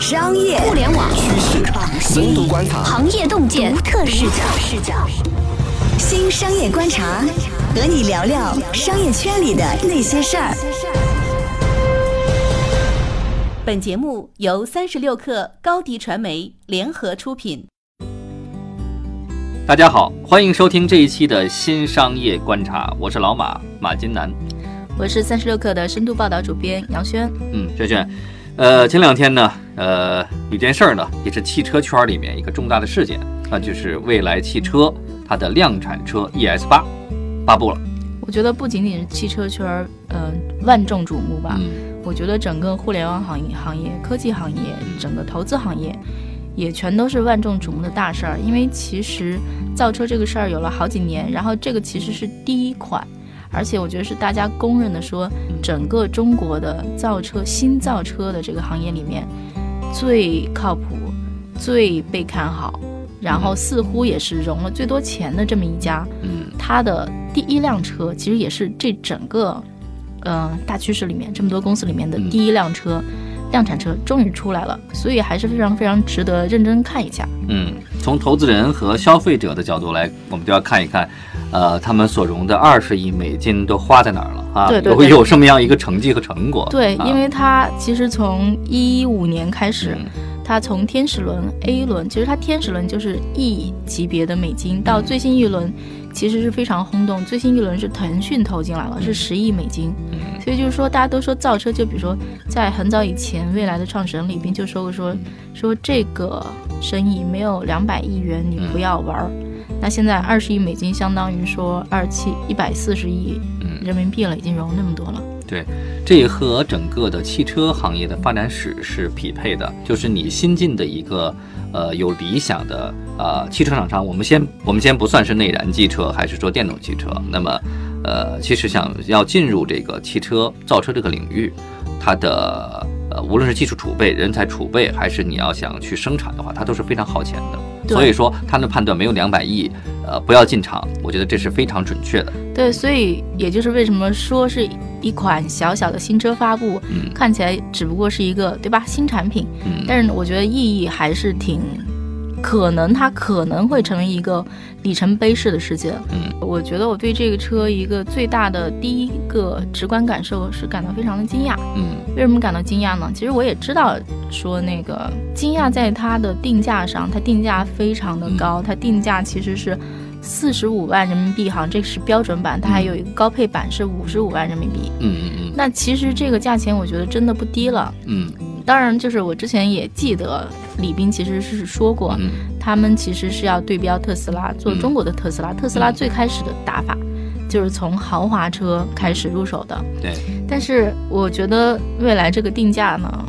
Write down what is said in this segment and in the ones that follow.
商业、互联网、趋势、深度观察、行业洞见、独特视角。视角。新商业观察，和你聊聊商业圈里的那些事儿。本节目由三十六克高低传媒联合出品。大家好，欢迎收听这一期的新商业观察，我是老马马金南，我是三十六克的深度报道主编杨轩。嗯，轩轩。呃，前两天呢，呃，有件事儿呢，也是汽车圈里面一个重大的事件，那就是蔚来汽车它的量产车 ES 八发布了。我觉得不仅仅是汽车圈儿，嗯，万众瞩目吧。嗯，我觉得整个互联网行业、行业、科技行业、整个投资行业，也全都是万众瞩目的大事儿。因为其实造车这个事儿有了好几年，然后这个其实是第一款。而且我觉得是大家公认的，说整个中国的造车新造车的这个行业里面最靠谱、最被看好，然后似乎也是融了最多钱的这么一家。嗯，它的第一辆车其实也是这整个呃大趋势里面这么多公司里面的第一辆车。量产车终于出来了，所以还是非常非常值得认真看一下。嗯，从投资人和消费者的角度来，我们就要看一看，呃，他们所融的二十亿美金都花在哪儿了啊？对对，会有什么样一个成绩和成果？对，因为它其实从一五年开始，它从天使轮 A 轮，其实它天使轮就是 E 级别的美金，到最新一轮。其实是非常轰动，最新一轮是腾讯投进来了，是十亿美金。所以就是说，大家都说造车，就比如说在很早以前，未来的创始人李斌就说过，说说这个生意没有两百亿元你不要玩儿。那现在二十亿美金，相当于说二七一百四十亿人民币了，已经融那么多了。对，这也和整个的汽车行业的发展史是匹配的。就是你新进的一个呃有理想的呃汽车厂商，我们先我们先不算是内燃机车，还是说电动汽车。那么呃，其实想要进入这个汽车造车这个领域，它的呃无论是技术储备、人才储备，还是你要想去生产的话，它都是非常耗钱的。所以说，他的判断没有两百亿，呃，不要进场，我觉得这是非常准确的。对，所以也就是为什么说是一款小小的新车发布，看起来只不过是一个对吧新产品，但是我觉得意义还是挺。可能它可能会成为一个里程碑式的事件。嗯，我觉得我对这个车一个最大的第一个直观感受是感到非常的惊讶。嗯，为什么感到惊讶呢？其实我也知道，说那个惊讶在它的定价上，它定价非常的高，它定价其实是四十五万人民币，好像这个是标准版，它还有一个高配版是五十五万人民币。嗯嗯嗯。那其实这个价钱我觉得真的不低了。嗯。当然，就是我之前也记得李斌其实是说过，他们其实是要对标特斯拉，做中国的特斯拉。特斯拉最开始的打法就是从豪华车开始入手的。对。但是我觉得未来这个定价呢，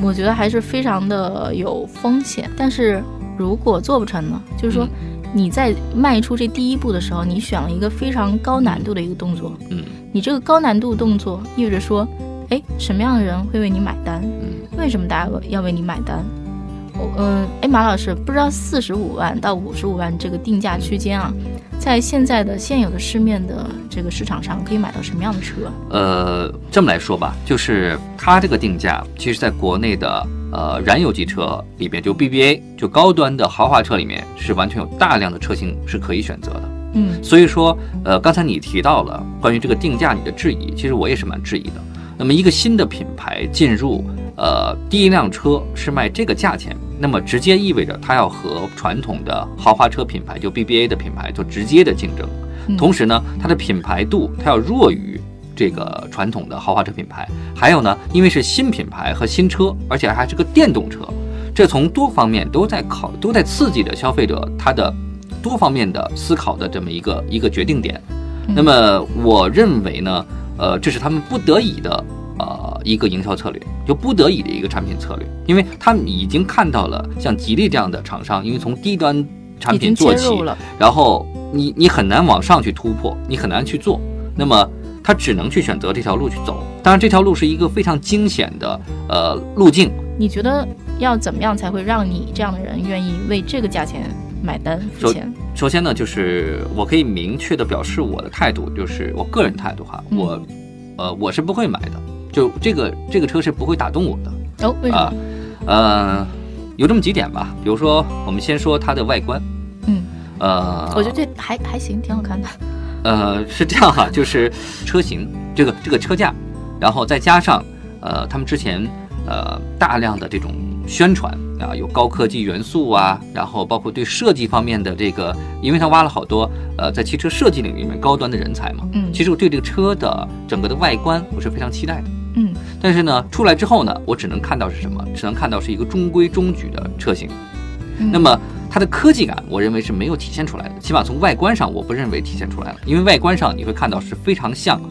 我觉得还是非常的有风险。但是如果做不成呢，就是说你在迈出这第一步的时候，你选了一个非常高难度的一个动作。嗯。你这个高难度动作意味着说。哎，什么样的人会为你买单？嗯，为什么大家要为你买单？我，嗯，哎，马老师，不知道四十五万到五十五万这个定价区间啊，在现在的现有的市面的这个市场上，可以买到什么样的车？呃，这么来说吧，就是它这个定价，其实在国内的呃燃油机车里边，就 BBA 就高端的豪华车里面，是完全有大量的车型是可以选择的。嗯，所以说，呃，刚才你提到了关于这个定价你的质疑，其实我也是蛮质疑的。那么一个新的品牌进入，呃，第一辆车是卖这个价钱，那么直接意味着它要和传统的豪华车品牌，就 BBA 的品牌做直接的竞争。同时呢，它的品牌度它要弱于这个传统的豪华车品牌。还有呢，因为是新品牌和新车，而且还是个电动车，这从多方面都在考，都在刺激着消费者他的多方面的思考的这么一个一个决定点。那么我认为呢。呃，这是他们不得已的，呃，一个营销策略，就不得已的一个产品策略，因为他们已经看到了像吉利这样的厂商，因为从低端产品做起，然后你你很难往上去突破，你很难去做，那么他只能去选择这条路去走。当然，这条路是一个非常惊险的呃路径。你觉得要怎么样才会让你这样的人愿意为这个价钱？买单付钱。首先呢，就是我可以明确的表示我的态度，就是我个人态度哈，我，呃，我是不会买的，就这个这个车是不会打动我的。哦，为什么？呃，有这么几点吧，比如说，我们先说它的外观。嗯，呃，我觉得这还还行，挺好看的。呃，是这样哈，就是车型这个这个车架，然后再加上呃，他们之前呃大量的这种宣传啊，有高科技元素啊，然后包括对设计方面的这个，因为他挖了好多呃在汽车设计领域里面高端的人才嘛。嗯，其实我对这个车的整个的外观我是非常期待的。嗯，但是呢，出来之后呢，我只能看到是什么？只能看到是一个中规中矩的车型。那么它的科技感，我认为是没有体现出来的，起码从外观上，我不认为体现出来了。因为外观上你会看到是非常像，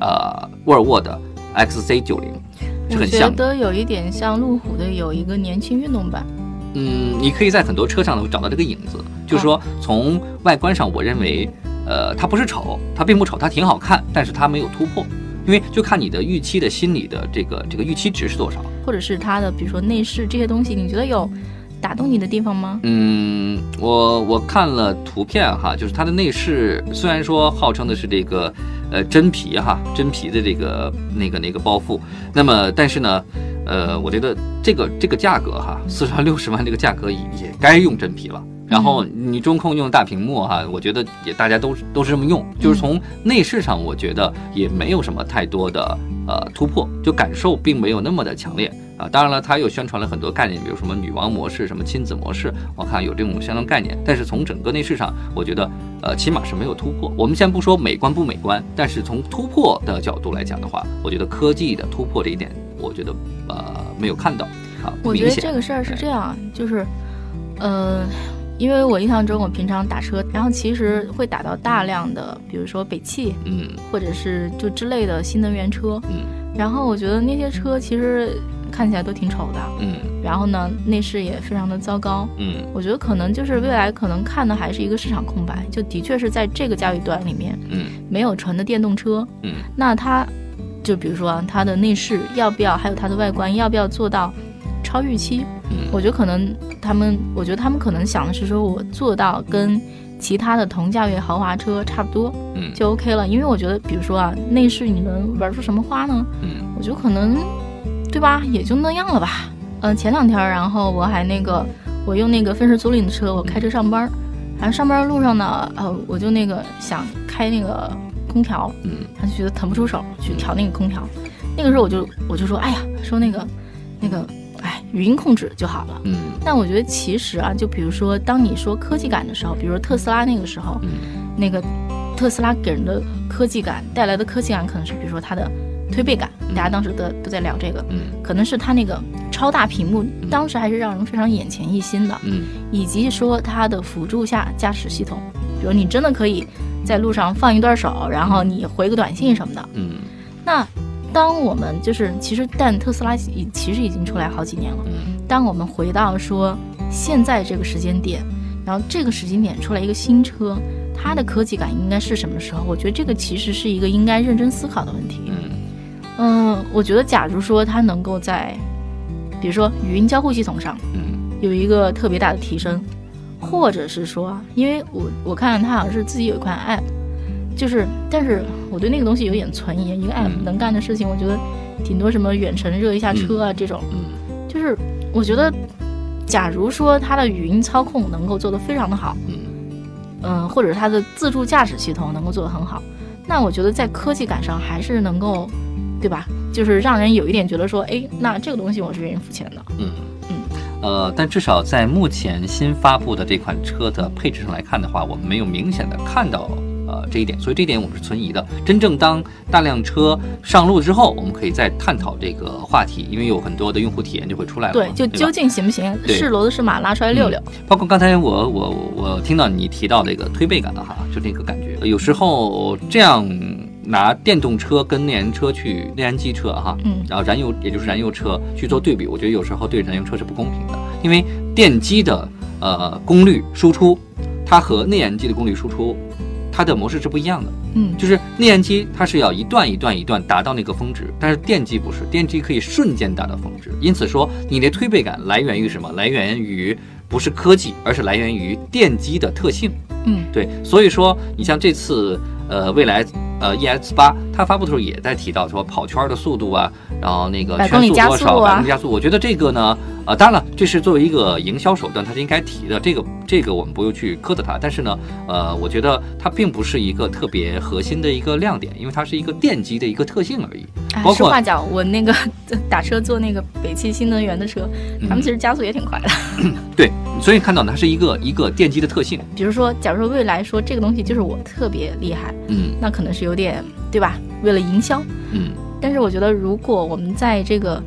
呃，沃尔沃的 XC90，是很像。我觉得有一点像路虎的有一个年轻运动版。嗯，你可以在很多车上呢找到这个影子，就是说从外观上，我认为，呃，它不是丑，它并不丑，它挺好看，但是它没有突破。因为就看你的预期的心理的这个这个预期值是多少，或者是它的比如说内饰这些东西，你觉得有打动你的地方吗？嗯，我我看了图片哈，就是它的内饰虽然说号称的是这个呃真皮哈，真皮的这个那个那个包覆，那么但是呢，呃，我觉得这个这个价格哈，四十万六十万这个价格也也该用真皮了。然后你中控用大屏幕哈，我觉得也大家都都是这么用，就是从内饰上我觉得也没有什么太多的呃突破，就感受并没有那么的强烈啊。当然了，它又宣传了很多概念，比如什么女王模式、什么亲子模式，我看有这种相当概念。但是从整个内饰上，我觉得呃起码是没有突破。我们先不说美观不美观，但是从突破的角度来讲的话，我觉得科技的突破这一点，我觉得呃没有看到啊。我觉得这个事儿是这样，就是呃。因为我印象中，我平常打车，然后其实会打到大量的，比如说北汽，嗯，或者是就之类的新能源车，嗯，然后我觉得那些车其实看起来都挺丑的，嗯，然后呢，内饰也非常的糟糕，嗯，我觉得可能就是未来可能看的还是一个市场空白，就的确是在这个价位段里面，嗯，没有纯的电动车，嗯，那它就比如说它的内饰要不要，还有它的外观要不要做到超预期？嗯。我觉得可能他们，我觉得他们可能想的是说，我做到跟其他的同价位豪华车差不多，嗯，就 OK 了。因为我觉得，比如说啊，内饰你能玩出什么花呢？嗯，我觉得可能，对吧？也就那样了吧。嗯，前两天，然后我还那个，我用那个分时租赁的车，我开车上班，然后上班路上呢，呃，我就那个想开那个空调，嗯，他就觉得腾不出手去调那个空调。那个时候我就我就说，哎呀，说那个那个。哎语音控制就好了。嗯，但我觉得其实啊，就比如说，当你说科技感的时候，比如说特斯拉那个时候，嗯，那个特斯拉给人的科技感带来的科技感，可能是比如说它的推背感，大家当时都都在聊这个，嗯，可能是它那个超大屏幕，当时还是让人非常眼前一新的，嗯，以及说它的辅助下驾驶系统，比如你真的可以在路上放一段手，然后你回个短信什么的，嗯，那。当我们就是其实，但特斯拉已其实已经出来好几年了。当我们回到说现在这个时间点，然后这个时间点出来一个新车，它的科技感应该是什么时候？我觉得这个其实是一个应该认真思考的问题。嗯，我觉得假如说它能够在，比如说语音交互系统上，嗯，有一个特别大的提升，或者是说，因为我我看它好像是自己有一款 app。就是，但是我对那个东西有点存疑。一个 app 能干的事情，我觉得顶多什么远程热一下车啊这种。嗯，就是我觉得，假如说它的语音操控能够做得非常的好，嗯，嗯，或者它的自助驾驶系统能够做得很好，那我觉得在科技感上还是能够，对吧？就是让人有一点觉得说，哎，那这个东西我是愿意付钱的。嗯嗯，呃，但至少在目前新发布的这款车的配置上来看的话，我们没有明显的看到。呃，这一点，所以这一点我们是存疑的。真正当大量车上路之后，我们可以再探讨这个话题，因为有很多的用户体验就会出来了。对，就究竟行不行？是骡子是马，拉出来溜溜。包括刚才我我我听到你提到这个推背感的哈，就这个感觉，有时候这样拿电动车跟内燃车去内燃机车哈，嗯，然后燃油也就是燃油车去做对比，我觉得有时候对燃油车是不公平的，因为电机的呃功率输出，它和内燃机的功率输出。它的模式是不一样的，嗯，就是内燃机它是要一段一段一段达到那个峰值，但是电机不是，电机可以瞬间达到峰值。因此说，你的推背感来源于什么？来源于不是科技，而是来源于电机的特性。嗯，对。所以说，你像这次呃，未来呃 ES 八，它发布的时候也在提到说跑圈的速度啊，然后那个圈速多少，百公里加速。我觉得这个呢，呃，当然了，这是作为一个营销手段，它是应该提的。这个这个我们不用去苛责它，但是呢，呃，我觉得它并不是一个特别核心的一个亮点，因为它是一个电机的一个特性而已。哎包括实话讲，我那个 打车坐那个北汽新能源的车，他们其实加速也挺快的。对，所以看到它是一个一个电机的特性。比如说，假如说未来说这个东西就是我特别厉害，嗯那可能是有点对吧？为了营销。嗯但是我觉得，如果我们在这个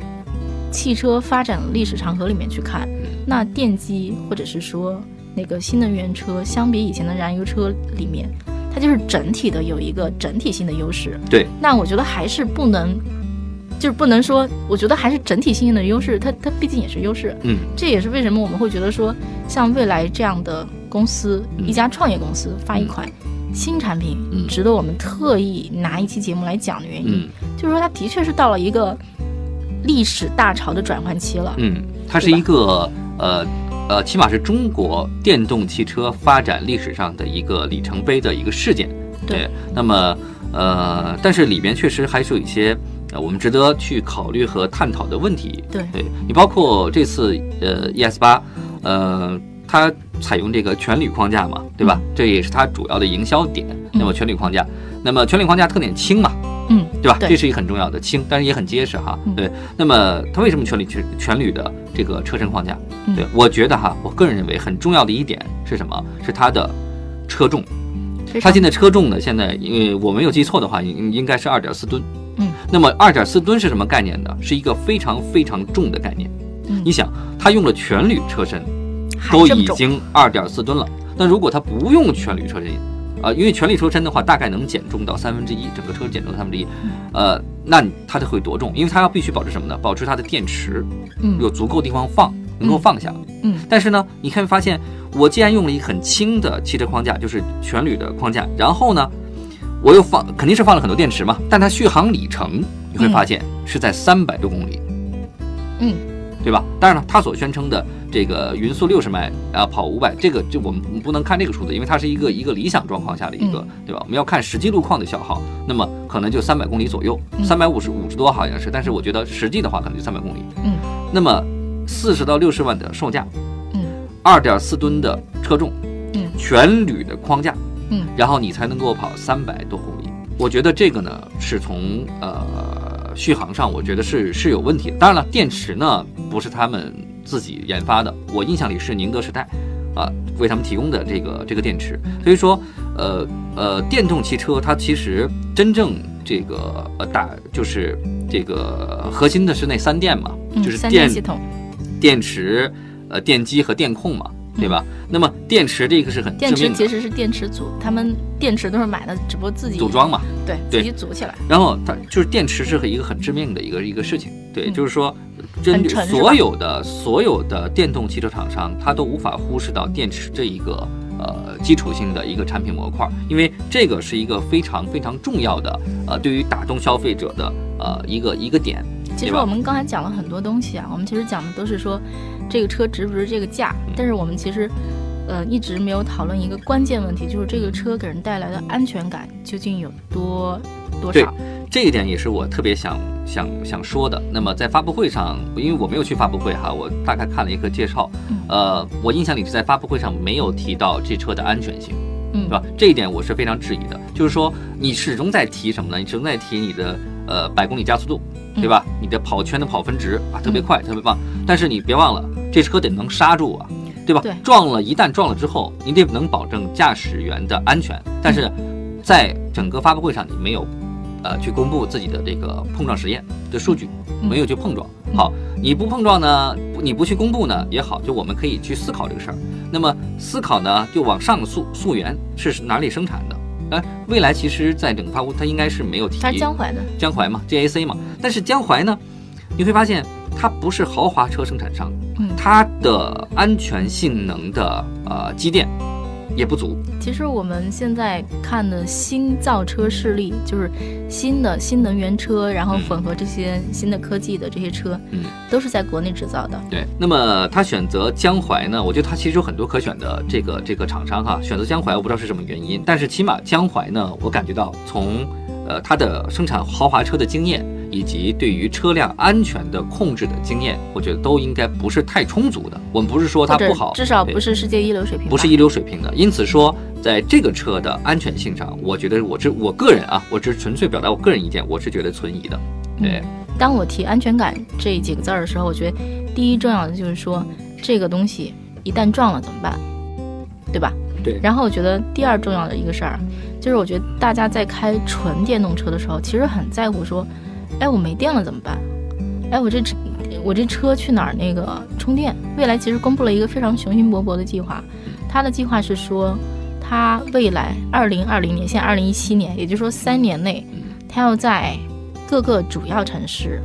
汽车发展历史长河里面去看，那电机或者是说那个新能源车，相比以前的燃油车里面，它就是整体的有一个整体性的优势。对，那我觉得还是不能，就是不能说，我觉得还是整体性的优势，它它毕竟也是优势。嗯，这也是为什么我们会觉得说，像未来这样的公司，嗯一家创业公司发一款新产品，嗯值得我们特意拿一期节目来讲的原因。嗯就是说它的确是到了一个历史大潮的转换期了。嗯，它是一个呃呃，起码是中国电动汽车发展历史上的一个里程碑的一个事件。对，那么呃，但是里边确实还是有一些呃我们值得去考虑和探讨的问题。对对你包括这次呃 ES 八，呃，它采用这个全铝框架嘛，对吧？这也是它主要的营销点。那么全铝框架，那么全铝框架特点轻嘛，嗯，对吧？对这是一个很重要的轻，但是也很结实哈。嗯对，那么它为什么全铝全全铝的这个车身框架？嗯对我觉得哈，我个人认为很重要的一点是什么？是它的车重。它现在车重呢，现在因为我没有记错的话，应应该是二点四吨。嗯，那么二点四吨是什么概念呢？是一个非常非常重的概念。嗯你想，它用了全铝车身，都已经二点四吨了。那如果它不用全铝车身，啊、因为全铝车身的话，大概能减重到三分之一，整个车减重三分之一，嗯呃，那你它就会多重？因为它要必须保持什么呢？保持它的电池嗯有足够地方放，能够放下。嗯但是呢，你看发现，我既然用了一个很轻的汽车框架，就是全铝的框架，然后呢，我又放肯定是放了很多电池嘛，但它续航里程你会发现是在三百多公里，嗯，对吧？当然了，它所宣称的这个匀速六十迈啊跑五百，这个就我们不能看这个数字，因为它是一个一个理想状况下的一个，对吧？我们要看实际路况的消耗，那么可能就三百公里左右，嗯三百五十五十多好像是，但是我觉得实际的话可能就三百公里。嗯，那么四十到六十万的售价，嗯二点四吨的车重，嗯全铝的框架，嗯，然后你才能够跑三百多公里。我觉得这个呢是从呃续航上，我觉得是是有问题的。当然了，电池呢不是他们自己研发的，我印象里是宁德时代啊为他们提供的这个这个电池。所以说，呃呃，电动汽车它其实真正这个呃打就是这个核心的是那三电嘛，嗯就是电系统，电池、呃电机和电控嘛，对吧？那么电池这个是很电池，其实是电池组，他们电池都是买的，只不过自己组装嘛。对对自己组起来。然后它就是电池是一个很致命的一个一个事情，对，嗯就是说，针对所有的所有的电动汽车厂商，它都无法忽视到电池这一个呃基础性的一个产品模块，因为这个是一个非常非常重要的呃对于打动消费者的呃一个一个点，其实我们刚才讲了很多东西啊，我们其实讲的都是说这个车值不值这个价，嗯但是我们其实呃一直没有讨论一个关键问题，就是这个车给人带来的安全感究竟有多多对少？这一点也是我特别想想想说的。那么在发布会上，因为我没有去发布会哈，我大概看了一个介绍，嗯呃，我印象里是在发布会上没有提到这车的安全性。嗯对吧？这一点我是非常质疑的，就是说你始终在提什么呢？你始终在提你的呃百公里加速度，对吧？你的跑圈的跑分值啊特别快，特别棒。但是你别忘了，这车得能刹住啊，对吧？对撞了，一旦撞了之后，你得能保证驾驶员的安全。但是在整个发布会上，你没有呃去公布自己的这个碰撞实验的数据，嗯没有去碰撞。嗯好，你不碰撞呢，你不去公布呢也好，就我们可以去思考这个事儿。那么思考呢，就往上溯溯源是哪里生产的？哎，未来其实在整个发布它应该是没有提它是江淮的，江淮嘛，GAC 嘛。但是江淮呢，你会发现它不是豪华车生产商，嗯它的安全性能的呃积淀也不足。其实我们现在看的新造车势力，就是新的新能源车，然后嗯混合这些新的科技的这些车，嗯，都是在国内制造的。对，那么他选择江淮呢？我觉得他其实有很多可选的这个这个厂商哈，选择江淮我不知道是什么原因，但是起码江淮呢，我感觉到从呃，它的生产豪华车的经验，以及对于车辆安全的控制的经验，我觉得都应该不是太充足的。我们不是说它不好，至少不是世界一流水平，不是一流水平的。因此说，在这个车的安全性上，我觉得我这我个人啊，我只是纯粹表达我个人意见，我是觉得存疑的。对，当我提安全感这几个字儿的时候，我觉得第一重要的就是说，这个东西一旦撞了怎么办，对吧？对。然后我觉得第二重要的一个事儿，就是我觉得大家在开纯电动车的时候，其实很在乎说，哎，我没电了怎么办？哎，我这我这车去哪儿那个充电？未来其实公布了一个非常雄心勃勃的计划，它的计划是说，它未来二零二零年，现在二零一七年，也就是说三年内，它要在各个主要城市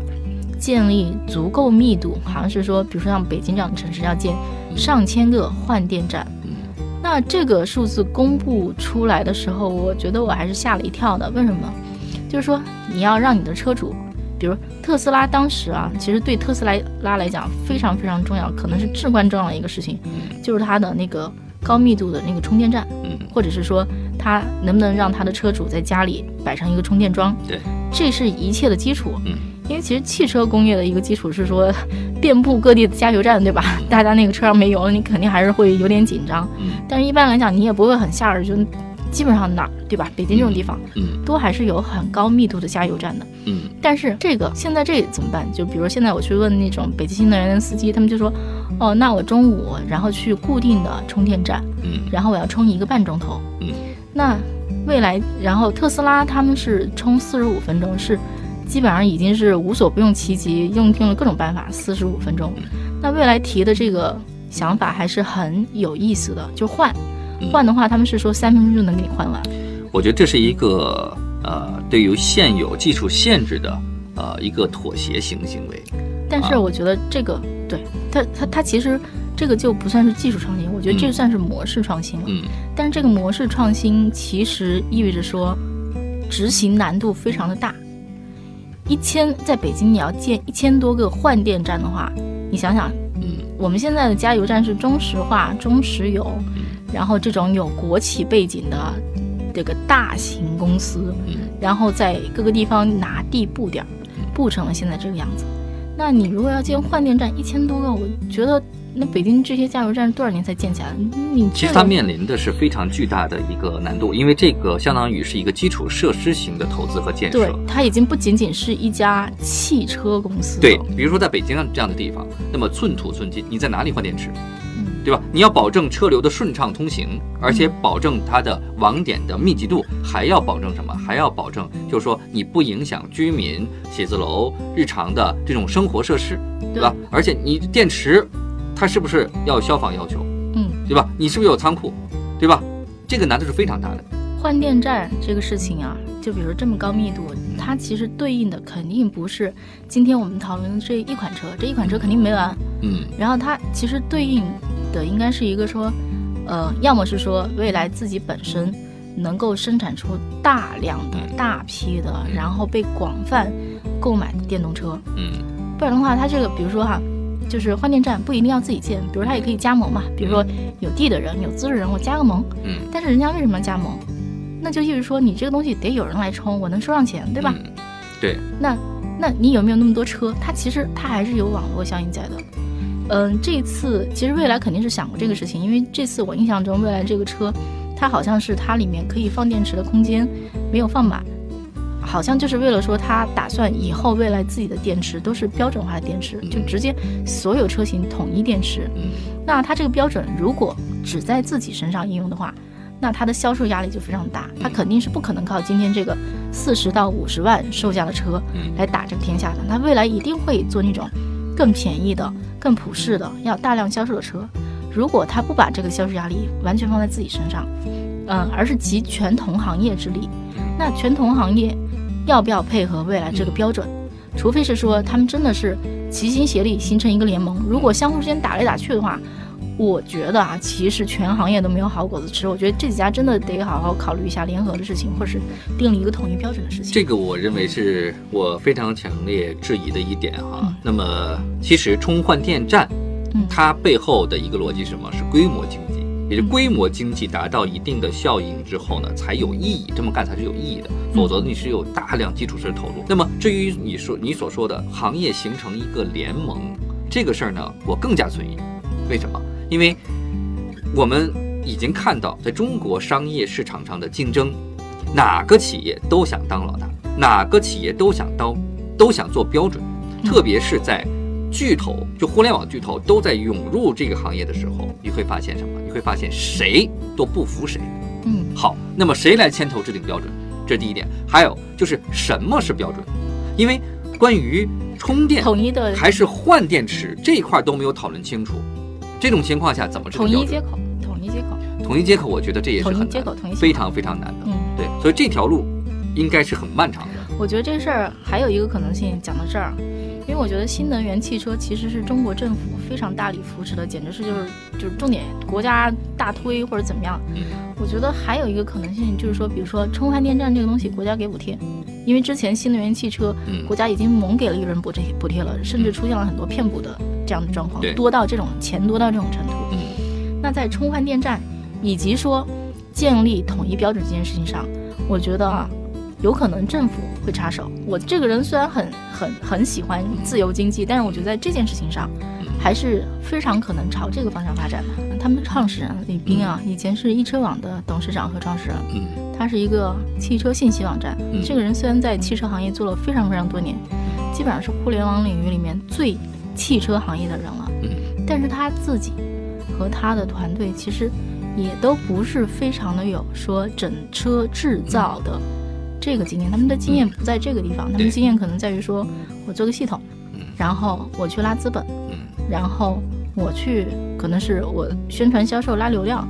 建立足够密度，好像是说，比如说像北京这样的城市要建上千个换电站。那这个数字公布出来的时候，我觉得我还是吓了一跳的。为什么？就是说你要让你的车主，比如特斯拉当时啊，其实对特斯拉拉来讲非常非常重要，可能是至关重要的一个事情，就是它的那个高密度的那个充电站，嗯或者是说它能不能让它的车主在家里摆上一个充电桩。对。这是一切的基础，嗯，因为其实汽车工业的一个基础是说，遍布各地的加油站，对吧？大家那个车上没油了，你肯定还是会有点紧张，嗯，但是一般来讲，你也不会很吓人，就基本上哪儿，对吧？北京这种地方，嗯，都还是有很高密度的加油站的，嗯，但是这个现在这怎么办？就比如现在我去问那种北京新能源的司机，他们就说，哦，那我中午然后去固定的充电站，嗯，然后我要充一个半钟头，嗯，那。未来，然后特斯拉他们是充四十五分钟，是基本上已经是无所不用其极，用尽了各种办法，四十五分钟。那未来提的这个想法还是很有意思的，就换，换的话他们是说三分钟就能给你换完。我觉得这是一个呃，对于现有技术限制的呃一个妥协型行为。但是我觉得这个对它它它其实。这个就不算是技术创新，我觉得这算是模式创新了。嗯，但是这个模式创新其实意味着说，执行难度非常的大。一千在北京你要建一千多个换电站的话，你想想，嗯，我们现在的加油站是中石化、中石油，然后这种有国企背景的这个大型公司，然后在各个地方拿地布点，布成了现在这个样子。那你如果要建换电站一千多个，我觉得。那北京这些加油站多少年才建起来？你其实它面临的是非常巨大的一个难度，因为这个相当于是一个基础设施型的投资和建设。对，它已经不仅仅是一家汽车公司。对，比如说在北京这样的地方，那么寸土寸金，你在哪里换电池？对吧？你要保证车流的顺畅通行，而且保证它的网点的密集度，还要保证什么？还要保证就是说你不影响居民写字楼日常的这种生活设施，对吧？而且你电池。它是不是要消防要求？嗯，对吧？你是不是有仓库，对吧？这个难度是非常大的。换电站这个事情啊，就比如说这么高密度，它其实对应的肯定不是今天我们讨论的这一款车，这一款车肯定没完。嗯，然后它其实对应的应该是一个说，呃，要么是说未来自己本身能够生产出大量的大批的，然后被广泛购买的电动车。嗯，不然的话，它这个比如说哈。就是换电站不一定要自己建，比如它也可以加盟嘛。比如说有地的人、有资质人，我加个盟。嗯。但是人家为什么要加盟？那就意味着说你这个东西得有人来充，我能收上钱，对吧？对。那那你有没有那么多车？它其实它还是有网络效应在的。嗯，这次其实未来肯定是想过这个事情，因为这次我印象中未来这个车，它好像是它里面可以放电池的空间没有放满。好像就是为了说，他打算以后未来自己的电池都是标准化的电池，就直接所有车型统一电池。那它这个标准如果只在自己身上应用的话，那它的销售压力就非常大。它肯定是不可能靠今天这个四十到五十万售价的车来打这个天下的。它未来一定会做那种更便宜的、更普适的、要大量销售的车。如果他不把这个销售压力完全放在自己身上，嗯，而是集全同行业之力，那全同行业。要不要配合未来这个标准？除非是说他们真的是齐心协力形成一个联盟。如果相互之间打来打去的话，我觉得啊，其实全行业都没有好果子吃。我觉得这几家真的得好好考虑一下联合的事情，或是订立一个统一标准的事情。这个我认为是我非常强烈质疑的一点哈。那么其实充换电站，它背后的一个逻辑是什么？是规模经济。也就规模经济达到一定的效应之后呢，才有意义。这么干才是有意义的，否则你是有大量基础设施投入。那么至于你说你所说的行业形成一个联盟这个事儿呢，我更加存疑。为什么？因为我们已经看到，在中国商业市场上的竞争，哪个企业都想当老大，哪个企业都想当，都想做标准，特别是在。巨头就互联网巨头都在涌入这个行业的时候，你会发现什么？你会发现谁都不服谁。嗯，好，那么谁来牵头制定标准？这是第一点。还有就是什么是标准？因为关于充电统一的还是换电池这一块都没有讨论清楚。这种情况下怎么制定？统一接口，统一接口，统一接口，我觉得这也是很非常非常难的。嗯，对，所以这条路应该是很漫长的。我觉得这事儿还有一个可能性，讲到这儿。因为我觉得新能源汽车其实是中国政府非常大力扶持的，简直是就是就是重点国家大推或者怎么样。我觉得还有一个可能性就是说，比如说充换电站这个东西，国家给补贴，因为之前新能源汽车国家已经猛给了一轮补贴补贴了，甚至出现了很多骗补的这样的状况，多到这种钱多到这种程度。那在充换电站以及说建立统一标准这件事情上，我觉得啊。有可能政府会插手。我这个人虽然很很很喜欢自由经济，但是我觉得在这件事情上，还是非常可能朝这个方向发展的。他们的创始人李斌啊，以前是一车网的董事长和创始人，他是一个汽车信息网站。这个人虽然在汽车行业做了非常非常多年，基本上是互联网领域里面最汽车行业的人了，但是他自己和他的团队其实也都不是非常的有说整车制造的。这个经验，他们的经验不在这个地方，他们经验可能在于说，我做个系统，然后我去拉资本，然后我去可能是我宣传销售拉流量，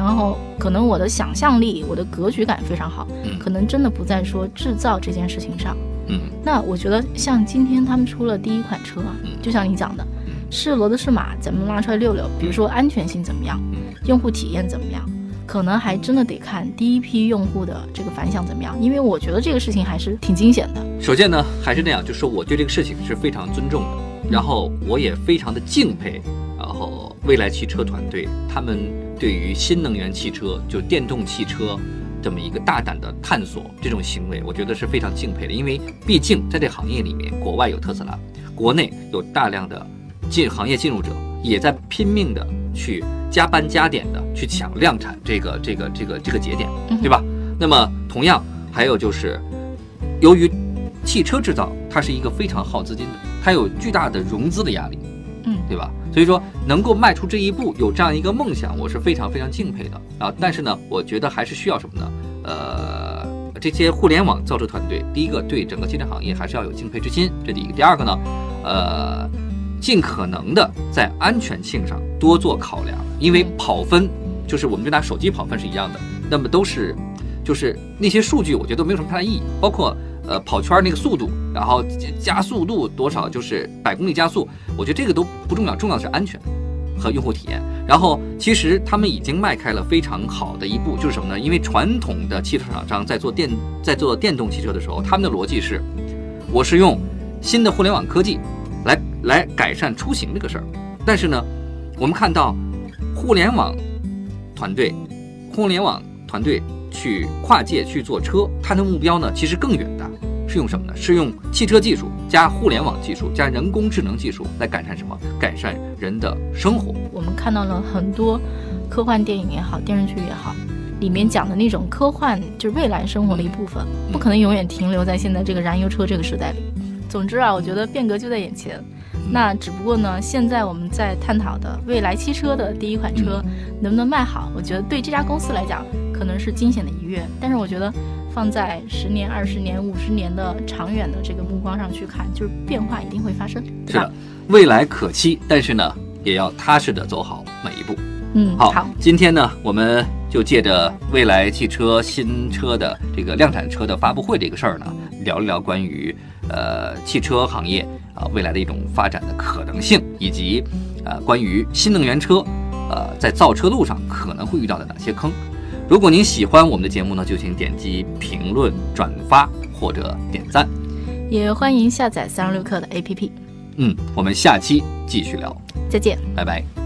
然后可能我的想象力、我的格局感非常好，可能真的不在说制造这件事情上。嗯。那我觉得像今天他们出了第一款车，就像你讲的，是骡子是马，咱们拉出来溜溜，比如说安全性怎么样，用户体验怎么样。可能还真的得看第一批用户的这个反响怎么样，因为我觉得这个事情还是挺惊险的。首先呢，还是那样，就是我对这个事情是非常尊重的，然后我也非常的敬佩，然后未来汽车团队他们对于新能源汽车，就电动汽车这么一个大胆的探索这种行为，我觉得是非常敬佩的。因为毕竟在这行业里面，国外有特斯拉，国内有大量的进行业进入者也在拼命的去。加班加点的去抢量产这个这个这个这个节点，对吧？那么同样还有就是，由于汽车制造它是一个非常耗资金的，它有巨大的融资的压力，嗯，对吧？所以说能够迈出这一步，有这样一个梦想，我是非常非常敬佩的啊。但是呢，我觉得还是需要什么呢？呃，这些互联网造车团队，第一个对整个汽车行业还是要有敬佩之心，这第一个。第二个呢，呃。尽可能的在安全性上多做考量，因为跑分就是我们就拿手机跑分是一样的，那么都是，就是那些数据我觉得都没有什么太大意义，包括呃跑圈那个速度，然后加速度多少，就是百公里加速，我觉得这个都不重要，重要的是安全和用户体验。然后其实他们已经迈开了非常好的一步，就是什么呢？因为传统的汽车厂商在做电在做电动汽车的时候，他们的逻辑是，我是用新的互联网科技。来来改善出行这个事儿，但是呢，我们看到互联网团队，互联网团队去跨界去做车，它的目标呢其实更远大，是用什么呢？是用汽车技术加互联网技术加人工智能技术来改善什么？改善人的生活。我们看到了很多科幻电影也好，电视剧也好，里面讲的那种科幻，就是未来生活的一部分，不可能永远停留在现在这个燃油车这个时代里。总之啊，我觉得变革就在眼前。那只不过呢，现在我们在探讨的未来汽车的第一款车能不能卖好，我觉得对这家公司来讲可能是惊险的一跃。但是我觉得放在十年、二十年、五十年的长远的这个目光上去看，就是变化一定会发生。是的，未来可期，但是呢，也要踏实的走好每一步。嗯，好。今天呢，我们就借着未来汽车新车的这个量产车的发布会这个事儿呢，聊一聊关于。呃，汽车行业啊，未来的一种发展的可能性，以及呃，关于新能源车，呃，在造车路上可能会遇到的哪些坑。如果您喜欢我们的节目呢，就请点击评论、转发或者点赞，也欢迎下载三十六课的 APP。嗯，我们下期继续聊，再见，拜拜。